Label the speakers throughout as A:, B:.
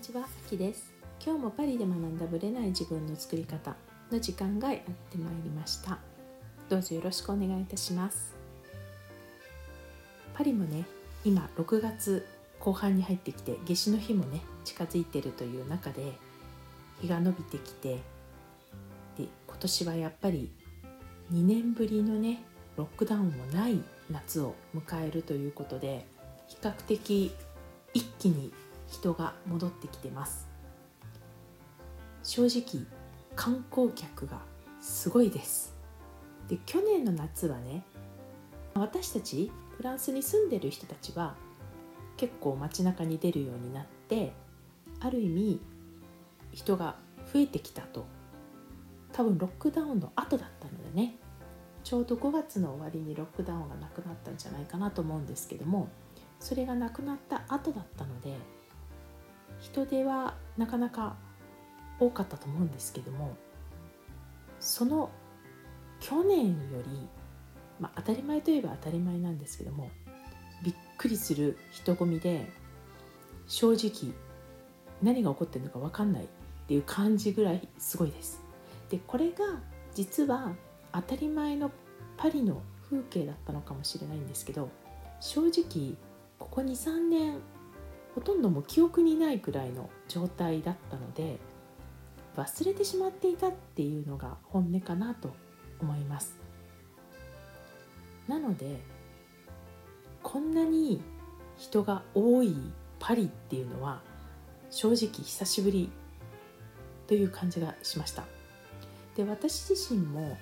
A: こんにちは、あきです。今日もパリで学んだブレない自分の作り方の時間がやってまいりました。どうぞよろしくお願いいたします。パリもね今6月後半に入ってきて夏至の日もね近づいてるという中で日が伸びてきてで今年はやっぱり2年ぶりのねロックダウンもない夏を迎えるということで比較的一気に人が戻ってきてます。正直観光客がすごいです。で去年の夏はね私たちフランスに住んでる人たちは結構街中に出るようになってある意味人が増えてきたと。多分ロックダウンの後だったのでね。ちょうど5月の終わりにロックダウンがなくなったんじゃないかなと思うんですけどもそれがなくなった後だったので人手はなかなか多かったと思うんですけどもその去年より、まあ、当たり前といえば当たり前なんですけどもびっくりする人混みで正直何が起こってるのか分かんないっていう感じぐらいすごいです。でこれが実は当たり前のパリの風景だったのかもしれないんですけど正直ここ23年ほとんども記憶にないくらいの状態だったので忘れてしまっていたっていうのが本音かなと思います。なのでこんなに人が多いパリっていうのは正直久しぶりという感じがしました。で私自身も、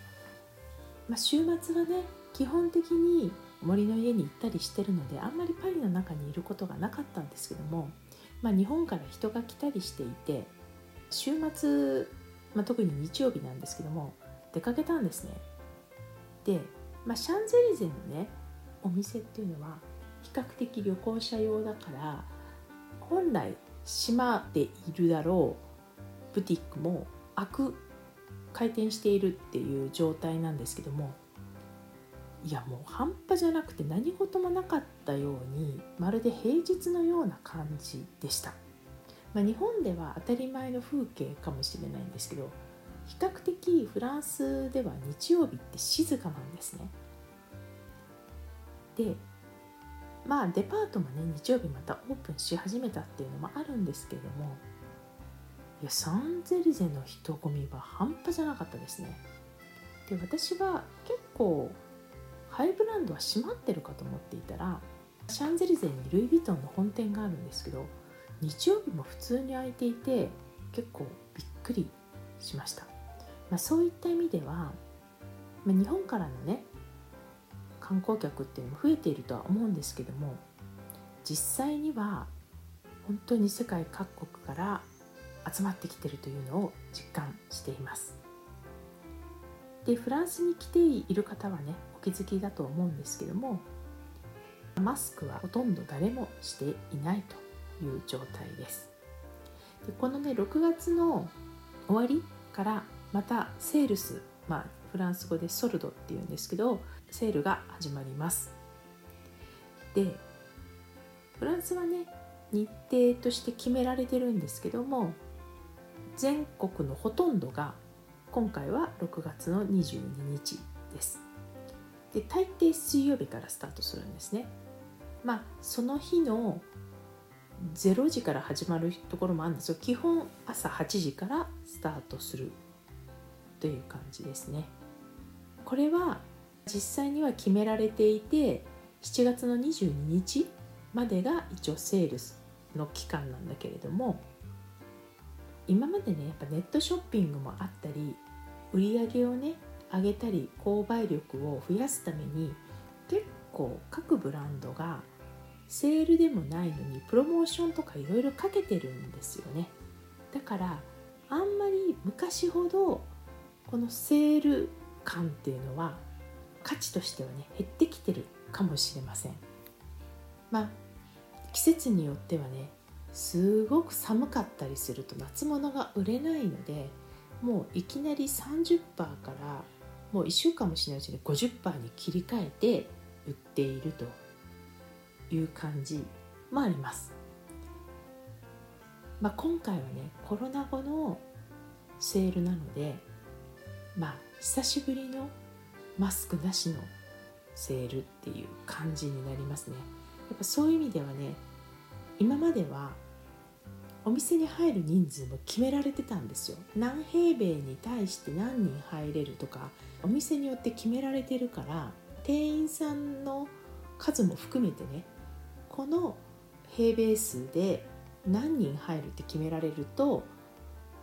A: まあ、週末はね基本的に森の家に行ったりしてるのであんまりパリの中にいることがなかったんですけども、まあ、日本から人が来たりしていて週末、まあ、特に日曜日なんですけども出かけたんですね。で、まあ、シャンゼリゼのねお店っていうのは比較的旅行者用だから本来閉まっているだろうブティックも開く開店しているっていう状態なんですけどもいやもう半端じゃなくて何事もなかったようにまるで平日のような感じでした、まあ、日本では当たり前の風景かもしれないんですけど比較的フランスでは日曜日って静かなんですね。でまあデパートもね日曜日またオープンし始めたっていうのもあるんですけどもいやサンゼリゼの人混みは半端じゃなかったですね。で私は結構ハイブランドは閉まってるかと思っていたらシャンゼリゼにルイ・ヴィトンの本店があるんですけど日曜日も普通に開いていて結構びっくりしました、まあ、そういった意味では、まあ、日本からのね観光客っていうのも増えているとは思うんですけども実際には本当に世界各国から集まってきてるというのを実感しています。でフランスに来ている方はねお気づきだと思うんですけどもマスクはほとんど誰もしていないという状態です。でこのね6月の終わりからまたセールス、まあ、フランス語でソルドっていうんですけどセールが始まります。でフランスはね日程として決められてるんですけども全国のほとんどが今回は6月の22日です。で大抵水曜日からスタートするんですね。まあその日の0時から始まるところもあるんですよ。基本朝8時からスタートするという感じですね。これは実際には決められていて7月の22日までが一応セールスの期間なんだけれども今までねやっぱネットショッピングもあったり売り上げをね上げたり購買力を増やすために結構各ブランドがセールでもないのにプロモーションとかいろいろかけてるんですよね。だからあんまり昔ほどこのセール感っていうのは価値としてはね減ってきてるかもしれません。まあ季節によってはねすごく寒かったりすると夏物が売れないのでもういきなり30%からもう1週間もしないうちに50%に切り替えて売っているという感じもあります。まあ、今回はねコロナ後のセールなのでまあ久しぶりのマスクなしのセールっていう感じになりますね。やっぱそういう意味ではね今まではお店に入る人数も決められてたんですよ何平米に対して何人入れるとかお店によって決められてるから店員さんの数も含めてねこの平米数で何人入るって決められると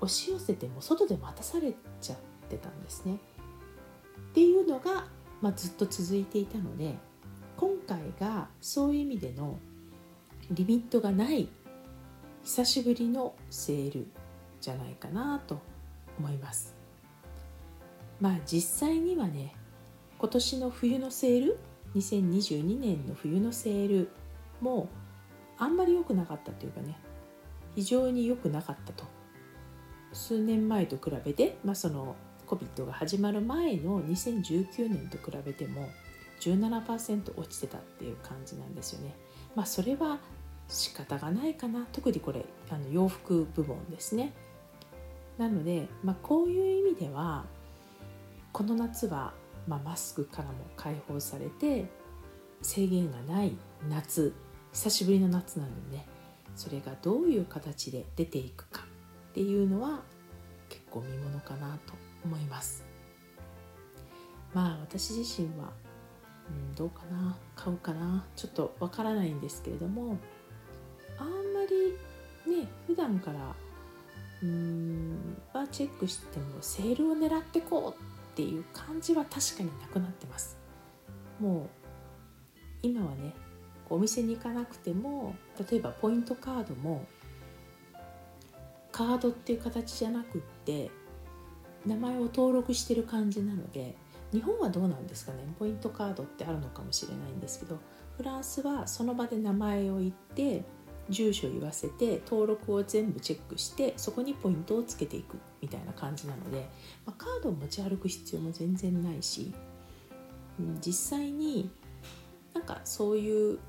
A: 押し寄せても外で待たされちゃってたんですね。っていうのが、まあ、ずっと続いていたので今回がそういう意味でのリミットがない久しぶりのセールじゃないかなと思います。まあ実際にはね今年の冬のセール2022年の冬のセールもあんまり良くなかったというかね非常に良くなかったと数年前と比べて、まあ、その COVID が始まる前の2019年と比べても17%落ちてたっていう感じなんですよね。まあ、それは仕方がないかな特にこれあの洋服部門ですね。なので、まあ、こういう意味ではこの夏は、まあ、マスクからも解放されて制限がない夏久しぶりの夏なのでねそれがどういう形で出ていくかっていうのは結構見ものかなと思いますまあ私自身は、うん、どうかな買うかなちょっとわからないんですけれどもあんまりね普段からうんはチェックしてもセールを狙ってこうっていう感じは確かになくなってます。もう今はねお店に行かなくても例えばポイントカードもカードっていう形じゃなくって名前を登録してる感じなので日本はどうなんですかね？ポイントカードってあるのかもしれないんですけどフランスはその場で名前を言って住所言わせて登録を全部チェックしてそこにポイントをつけていくみたいな感じなので、まあ、カードを持ち歩く必要も全然ないし、うん、実際になんかそういう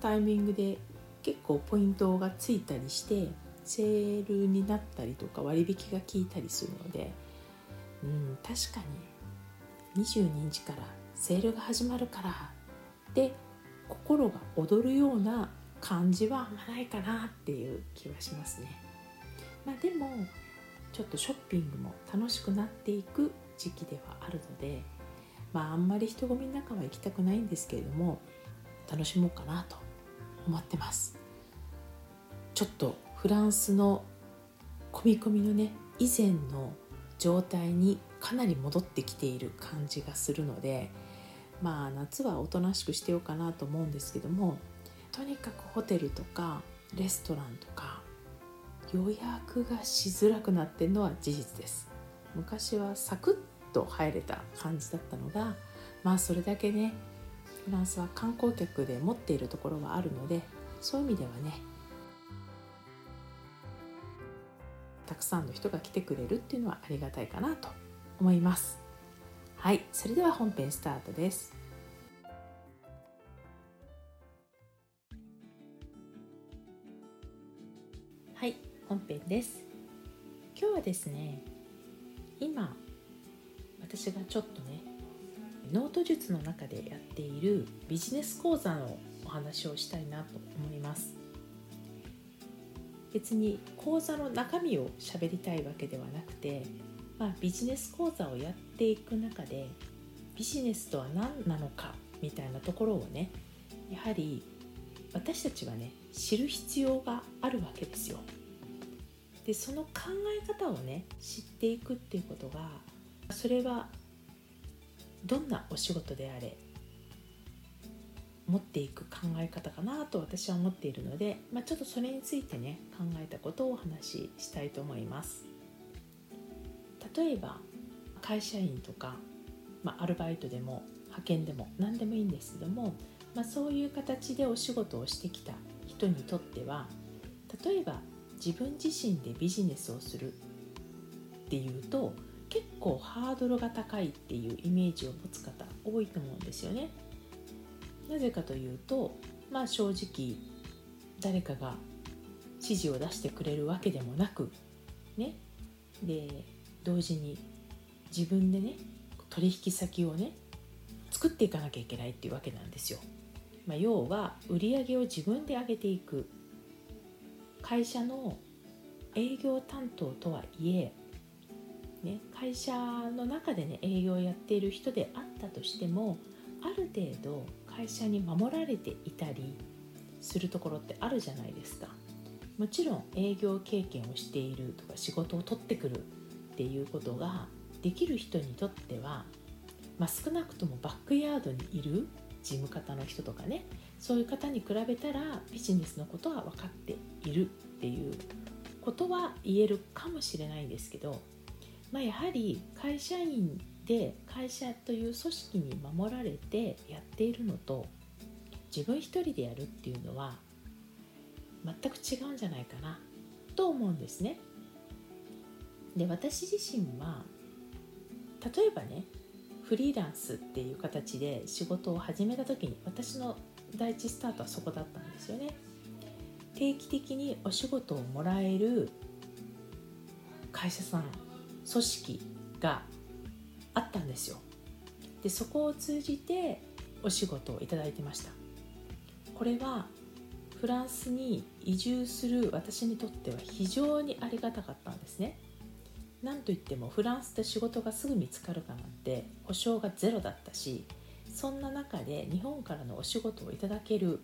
A: タイミングで結構ポイントがついたりしてセールになったりとか割引が効いたりするので、うん、確かに22日からセールが始まるからで心が躍るような感じはあんまないかなっていう気はしますね。まあ、でもちょっとショッピングも楽しくなっていく時期ではあるので、まあ、あんまり人混みの中は行きたくないんですけれども楽しもうかなと思ってますちょっとフランスの込み込みのね以前の状態にかなり戻ってきている感じがするのでまあ夏はおとなしくしてようかなと思うんですけどもとにかくホテルとかレストランとか予約がしづらくなってるのは事実です。昔はサクッと入れた感じだったのがまあそれだけねフランスは観光客で持っているところはあるのでそういう意味ではねたくさんの人が来てくれるっていうのはありがたいかなと思います。はいそれでは本編スタートです。本編です今日はですね今私がちょっとねノート術の中でやっているビジネス講座のお話をしたいなと思います別に講座の中身を喋りたいわけではなくて、まあ、ビジネス講座をやっていく中でビジネスとは何なのかみたいなところをねやはり私たちはね知る必要があるわけですよ。でその考え方をね知っていくっていうことがそれはどんなお仕事であれ持っていく考え方かなと私は思っているので、まあ、ちょっとそれについてね考えたことをお話ししたいと思います。例えば会社員とか、まあ、アルバイトでも派遣でも何でもいいんですけども、まあ、そういう形でお仕事をしてきた人にとっては例えば自分自身でビジネスをするっていうと結構ハードルが高いっていうイメージを持つ方多いと思うんですよね。なぜかというとまあ正直誰かが指示を出してくれるわけでもなくねで同時に自分でね取引先をね作っていかなきゃいけないっていうわけなんですよ。まあ、要は売り上げを自分で上げていく会社の営業担当とはいえ、ね、会社の中でね営業をやっている人であったとしてもある程度会社に守られていたりするところってあるじゃないですか。もちろん営業経験をしているとか仕事を取ってくるっていうことができる人にとっては、まあ、少なくともバックヤードにいる事務方の人とかねそういう方に比べたらビジネスのことは分かっているっていうことは言えるかもしれないんですけど、まあ、やはり会社員で会社という組織に守られてやっているのと自分一人でやるっていうのは全く違うんじゃないかなと思うんですね。で私自身は例えばねフリーランスっていう形で仕事を始めた時に私の第一スタートはそこだったんですよね。定期的にお仕事をもらえる会社さん組織があったんですよ。でそこを通じてお仕事をいただいてました。これはフランスに移住する私にとっては非常にありがたかったんですね。なんといってもフランスで仕事がすぐ見つかるかなんて保証がゼロだったしそんな中で日本からのお仕事をいただける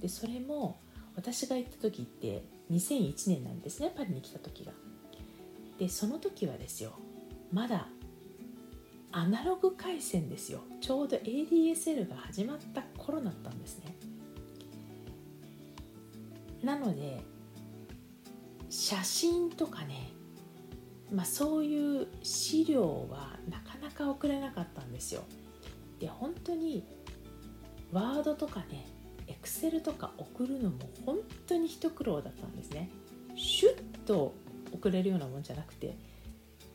A: でそれも私が行った時って2001年なんですねパリに来た時が。でその時はですよまだアナログ回線ですよちょうど ADSL が始まった頃だったんですね。なので写真とかね、まあ、そういう資料はなかなか送れなかったんですよ。で本当にワードとかねエクセルとか送るのも本当に一苦労だったんですね。シュッと送れるようなもんじゃなくて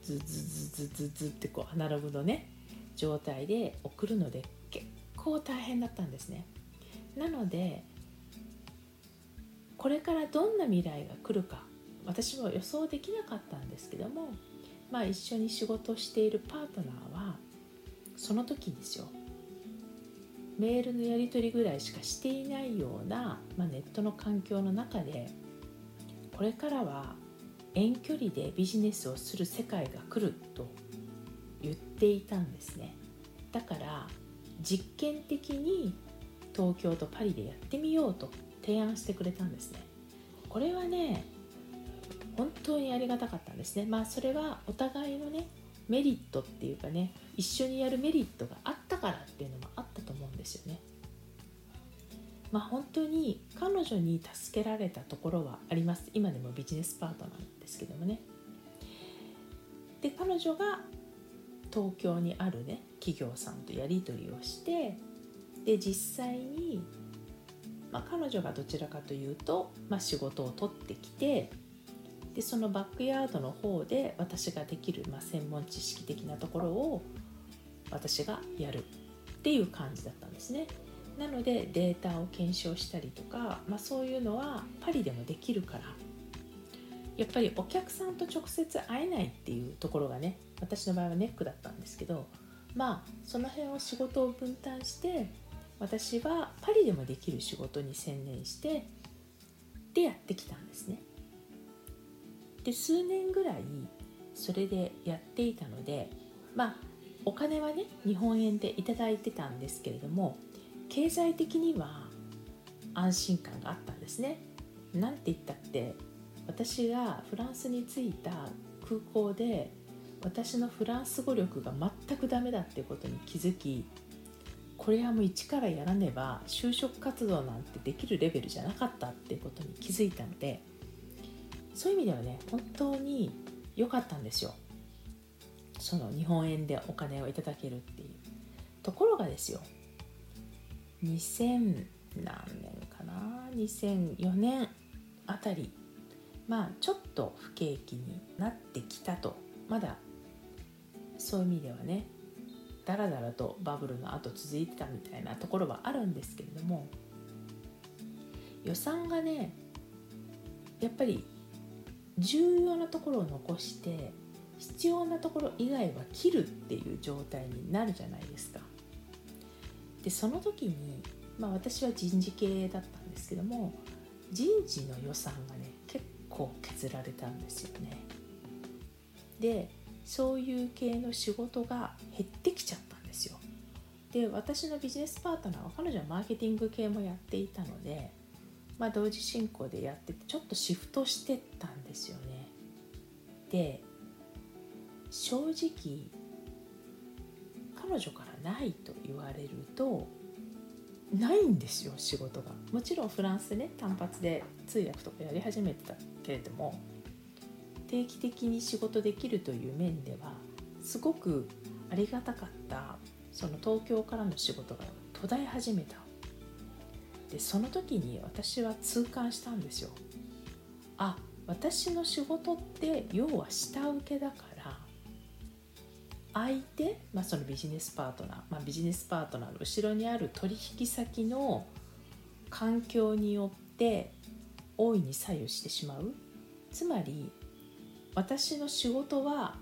A: ズズズズズズってこうアナログのね状態で送るので結構大変だったんですね。なのでこれからどんな未来が来るか私も予想できなかったんですけども、まあ、一緒に仕事しているパートナーはその時ですよ。メールのやり取りぐらいしかしていないような、まあ、ネットの環境の中でこれからは遠距離でビジネスをする世界が来ると言っていたんですね。だから実験的に東京とパリでやってみようと提案してくれたんですね。これはね本当にありがたかったんですね。まあそれはお互いのねメリットっていうかね一緒にやるメリットがあったからっていうのもあったと思うんですよね。まあ本当に彼女に助けられたところはあります。今でもビジネスパートナーなんですけどもね。で彼女が東京にあるね企業さんとやり取りをしてで実際にまあ、彼女がどちらかというと、まあ、仕事を取ってきてでそのバックヤードの方で私ができる、まあ、専門知識的なところを私がやるっていう感じだったんですね。なのでデータを検証したりとか、まあ、そういうのはパリでもできるからやっぱりお客さんと直接会えないっていうところがね私の場合はネックだったんですけどまあその辺を仕事を分担して私はパリでもできる仕事に専念してでやってきたんですね。で数年ぐらいそれでやっていたのでまあお金はね日本円で頂いてたんですけれども経済的には安心感があったんですね。なんて言ったって私がフランスに着いた空港で私のフランス語力が全くダメだってことに気づきこれはもう一からやらねば就職活動なんてできるレベルじゃなかったってことに気づいたのでそういう意味ではね本当に良かったんですよ。その日本円でお金をいただけるっていう。ところがですよ。2000何年かな？2004年あたり。まあちょっと不景気になってきたと。まだそういう意味ではねだらだらとバブルの後続いてたみたいなところはあるんですけれども。予算がねやっぱり重要なところを残して必要なところ以外は切るっていう状態になるじゃないですか。でその時に、まあ、私は人事系だったんですけども人事の予算がね結構削られたんですよね。でそういう系の仕事が減ってきちゃったんですよ。で私のビジネスパートナーは彼女はマーケティング系もやっていたので、まあ、同時進行でやっててちょっとシフトしてったんですよね。で正直彼女からないと言われるとないんですよ仕事がもちろんフランスでね単発で通訳とかやり始めてたけれども定期的に仕事できるという面ではすごくありがたかったその東京からの仕事が途絶え始めたでその時に私は痛感したんですよ。あ私の仕事って要は下請けだから相手、まあ、そのビジネスパートナー、まあ、ビジネスパートナーの後ろにある取引先の環境によって大いに左右してしまう。つまり私の仕事は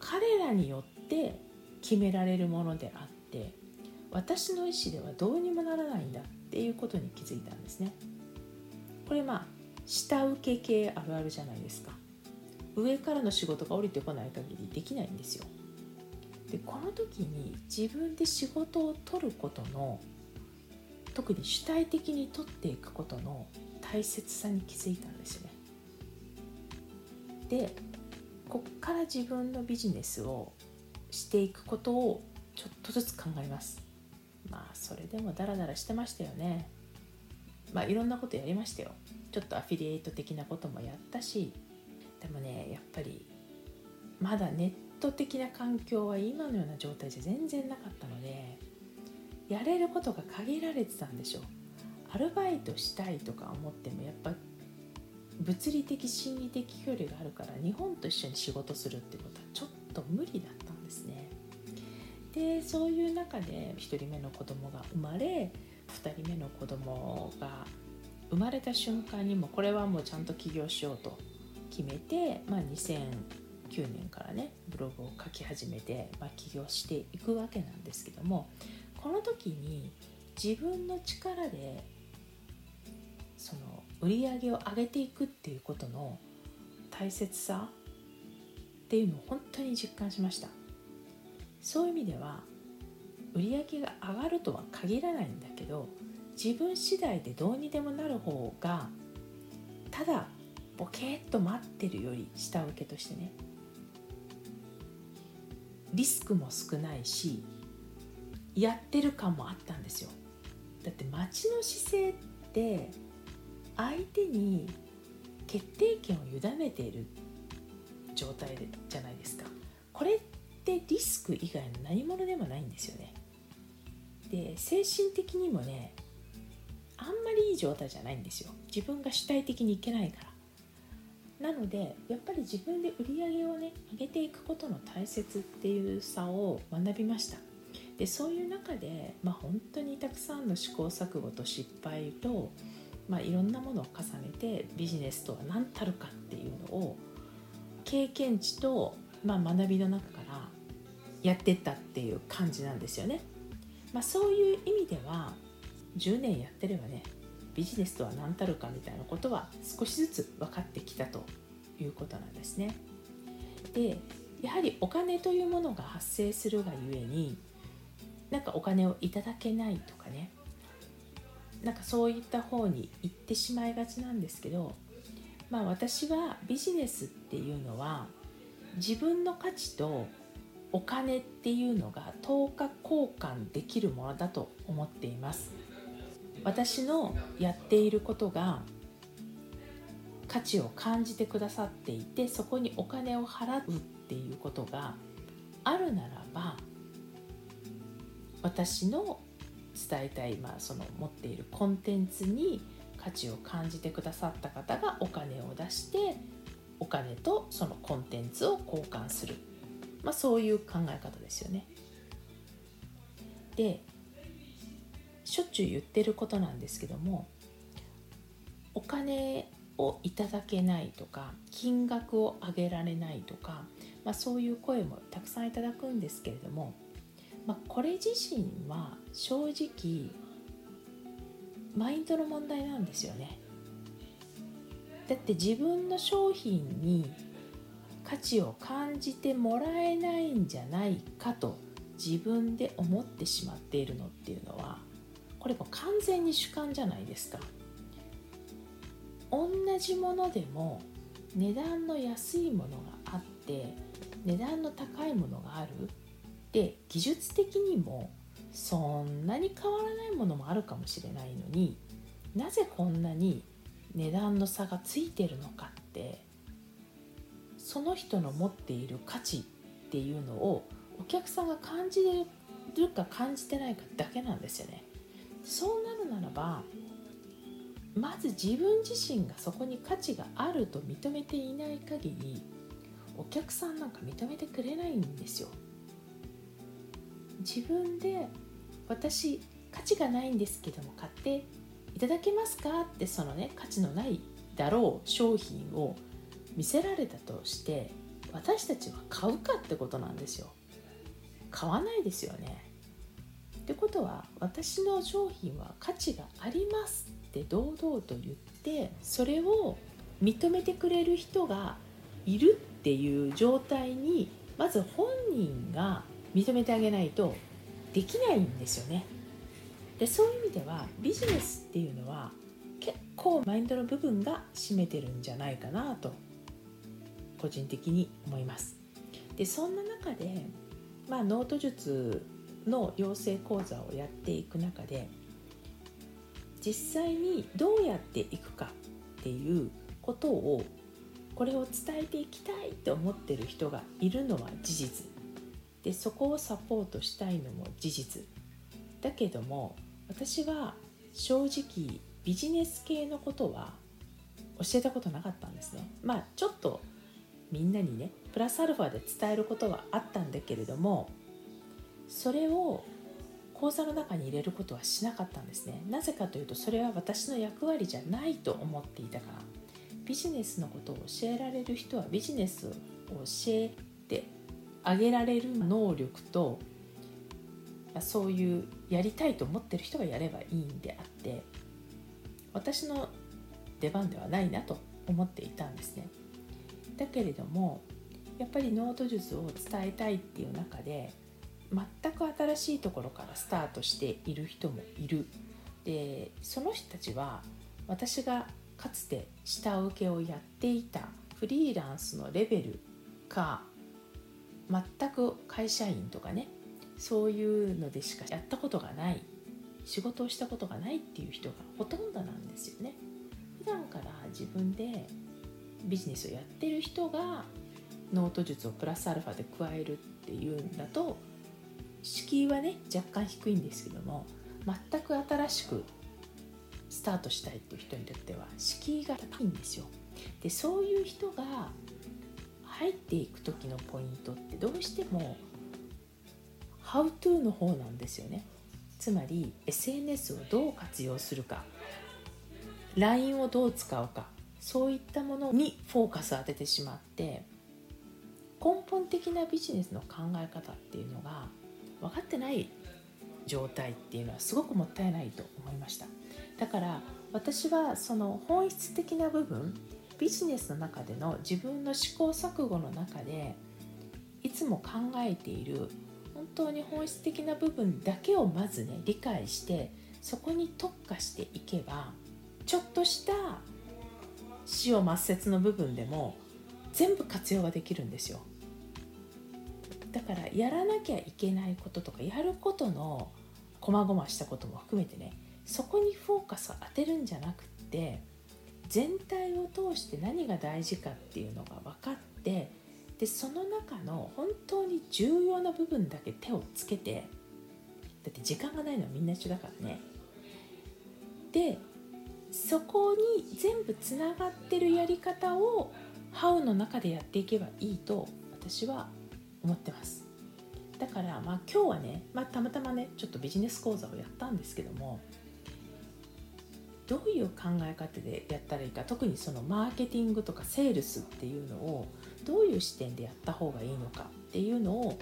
A: 彼らによって決められるものであって私の意思ではどうにもならないんだ。っていうことに気づいたんですね。これまあ下請け系あるあるじゃないですか。上からの仕事が降りてこない限りできないんですよ。でこの時に自分で仕事を取ることの特に主体的に取っていくことの大切さに気づいたんですよね。でこっから自分のビジネスをしていくことをちょっとずつ考えます。それでもダラダラしてましたよね。まあいろんなことやりましたよ。ちょっとアフィリエイト的なこともやったしでもねやっぱりまだネット的な環境は今のような状態じゃ全然なかったのでやれることが限られてたんでしょう。アルバイトしたいとか思ってもやっぱ物理的心理的距離があるから日本と一緒に仕事するってことはちょっと無理だったんですね。でそういう中で1人目の子供が生まれ2人目の子供が生まれた瞬間にもこれはもうちゃんと起業しようと決めて、まあ、2009年からねブログを書き始めて、まあ、起業していくわけなんですけどもこの時に自分の力でその売り上げを上げていくっていうことの大切さっていうのを本当に実感しました。そういう意味では売り上げが上がるとは限らないんだけど自分次第でどうにでもなる方がただボケーっと待ってるより下請けとしてねリスクも少ないしやってる感もあったんですよ。だって街の姿勢って相手に決定権を委ねている状態じゃないですか。これってリスク以外の何者でもないんですよね。で精神的にもねあんまりいい状態じゃないんですよ。自分が主体的にいけないから。なのでやっぱり自分で売り上げをね上げていくことの大切っていう差を学びました。でそういう中で、まあ、本当にたくさんの試行錯誤と失敗とまあ、いろんなものを重ねてビジネスとは何たるかっていうのを経験値と、まあ、学びの中からやってったっていう感じなんですよね。まあ、そういう意味では10年やってればねビジネスとは何たるかみたいなことは少しずつ分かってきたということなんですね。でやはりお金というものが発生するがゆえになんかお金をいただけないとかねなんかそういった方に行ってしまいがちなんですけどまあ私はビジネスっていうのは自分の価値とお金っていうのが等価交換できるものだと思っています。私のやっていることが価値を感じてくださっていてそこにお金を払うっていうことがあるならば私の伝えたい、まあ、その持っているコンテンツに価値を感じてくださった方がお金を出してお金とそのコンテンツを交換する、まあ、そういう考え方ですよね。でしょっちゅう言ってることなんですけどもお金をいただけないとか金額を上げられないとか、まあ、そういう声もたくさんいただくんですけれども、まあ、これ自身は正直マインドの問題なんですよね。だって自分の商品に価値を感じてもらえないんじゃないかと自分で思ってしまっているのっていうのはこれも完全に主観じゃないですか。同じものでも値段の安いものがあって値段の高いものがあるで技術的にもそんなに変わらないものもあるかもしれないのになぜこんなに値段の差がついてるのかってその人の持っている価値っていうのをお客さんが感じるか感じてないかだけなんですよね。そうなるならばまず自分自身がそこに価値があると認めていない限りお客さんなんか認めてくれないんですよ自分で私価値がないんですけども買っていただけますかってそのね価値のないだろう商品を見せられたとして私たちは買うかってことなんですよ買わないですよねってことは私の商品は価値がありますって堂々と言ってそれを認めてくれる人がいるっていう状態にまず本人が認めてあげないとできないんですよね。でそういう意味ではビジネスっていうのは結構マインドの部分が占めてるんじゃないかなと個人的に思います。でそんな中で、まあ、ノート術の養成講座をやっていく中で実際にどうやっていくかっていうことをこれを伝えていきたいと思ってる人がいるのは事実。でそこをサポートしたいのも事実。だけども私は正直ビジネス系のことは教えたことなかったんですね。まあちょっとみんなにねプラスアルファで伝えることはあったんだけれどもそれを講座の中に入れることはしなかったんですね。なぜかというとそれは私の役割じゃないと思っていたから。ビジネスのことを教えられる人はビジネスを教えてあげられる能力とそういうやりたいと思ってる人がやればいいんであって私の出番ではないなと思っていたんですね。だけれどもやっぱりノート術を伝えたいっていう中で全く新しいところからスタートしている人もいる。でその人たちは私がかつて下請けをやっていたフリーランスのレベルか全く会社員とかねそういうのでしかやったことがない仕事をしたことがないっていう人がほとんどなんですよね。普段から自分でビジネスをやってる人がノート術をプラスアルファで加えるっていうんだと敷居はね若干低いんですけども全く新しくスタートしたいっていう人にとっては敷居が高いんですよ。でそういう人が入っていく時のポイントってどうしても How to の方なんですよね。つまり SNS をどう活用するか LINE をどう使うかそういったものにフォーカスを当ててしまって根本的なビジネスの考え方っていうのが分かってない状態っていうのはすごくもったいないと思いました。だから私はその本質的な部分ビジネスの中での自分の試行錯誤の中でいつも考えている本当に本質的な部分だけをまずね理解してそこに特化していけばちょっとした死を抹殺の部分でも全部活用ができるんですよ。だからやらなきゃいけないこととかやることのこまごましたことも含めてねそこにフォーカスを当てるんじゃなくって全体を通して何が大事かっていうのが分かってでその中の本当に重要な部分だけ手をつけてだって時間がないのはみんな一緒だからね。でそこに全部つながってるやり方をハウの中でやっていけばいいと私は思ってますだからまあ今日はね、まあ、たまたまねちょっとビジネス講座をやったんですけどもどういう考え方でやったらいいか特にそのマーケティングとかセールスっていうのをどういう視点でやった方がいいのかっていうのを、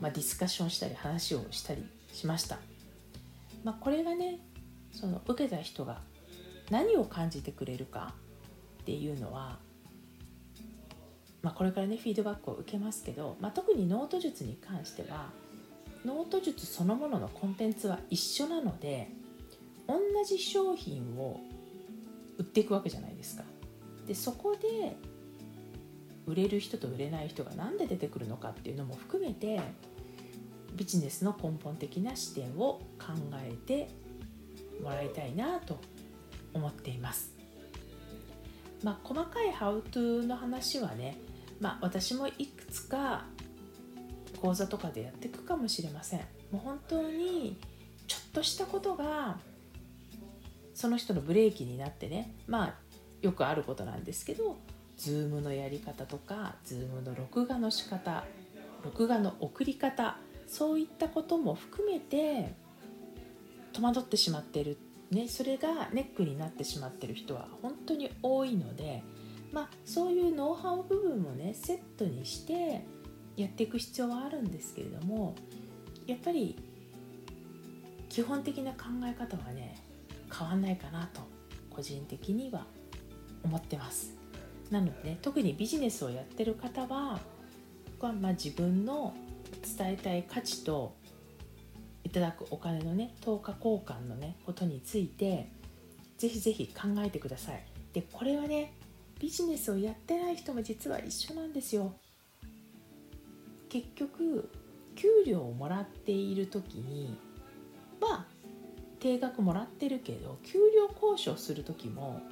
A: まあ、ディスカッションしたり話をしたりしました。まあ、これがねその受けた人が何を感じてくれるかっていうのは、まあ、これからねフィードバックを受けますけど、まあ、特にノート術に関してはノート術そのもののコンテンツは一緒なので同じ商品を売っていくわけじゃないですか。でそこで売れる人と売れない人が何で出てくるのかっていうのも含めてビジネスの根本的な視点を考えてもらいたいなと思っています。まあ、細かいハウトゥーの話はね、まあ、私もいくつか講座とかでやっていくかもしれません。もう本当にちょっとしたことがその人のブレーキになってねまあよくあることなんですけど Zoom のやり方とか Zoom の録画の仕方録画の送り方そういったことも含めて戸惑ってしまっている、ね、それがネックになってしまってる人は本当に多いので、まあ、そういうノウハウ部分もねセットにしてやっていく必要はあるんですけれどもやっぱり基本的な考え方はね変わんないかなと個人的には思ってます。なので、ね、特にビジネスをやってる方ははま自分の伝えたい価値といただくお金のね等価交換のねことについてぜひぜひ考えてください。でこれはねビジネスをやってない人も実は一緒なんですよ。結局給料をもらっている時にまあ定額もらってるけど給料交渉する時も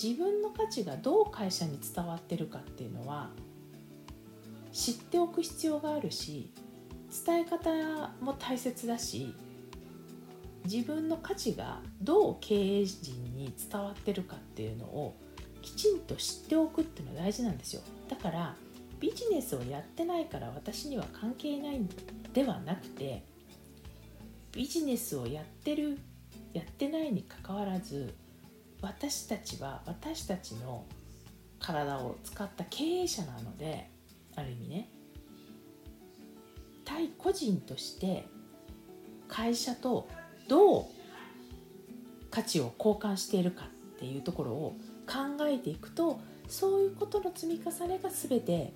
A: 自分の価値がどう会社に伝わってるかっていうのは知っておく必要があるし伝え方も大切だし自分の価値がどう経営陣に伝わってるかっていうのをきちんと知っておくっていうのは大事なんですよ。だからビジネスをやってないから私には関係ないんではなくてビジネスをやってるやってないにかかわらず私たちは私たちの体を使った経営者なのである意味ね。対個人として会社とどう価値を交換しているかっていうところを考えていくとそういうことの積み重ねが全て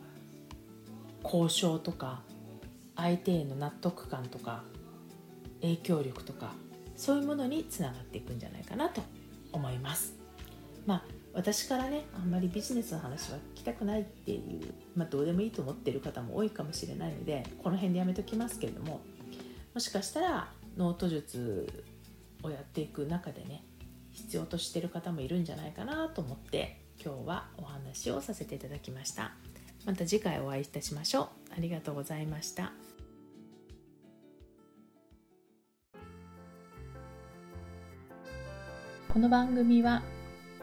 A: 交渉とか相手への納得感とか影響力とかそういうものにつながっていくんじゃないかなと思います。まあ私からねあんまりビジネスの話は聞きたくないっていう、まあ、どうでもいいと思ってる方も多いかもしれないのでこの辺でやめときますけれどももしかしたらノート術をやっていく中でね必要としてる方もいるんじゃないかなと思って今日はお話をさせていただきました。また次回お会いいたしましょう。ありがとうございました。この番組は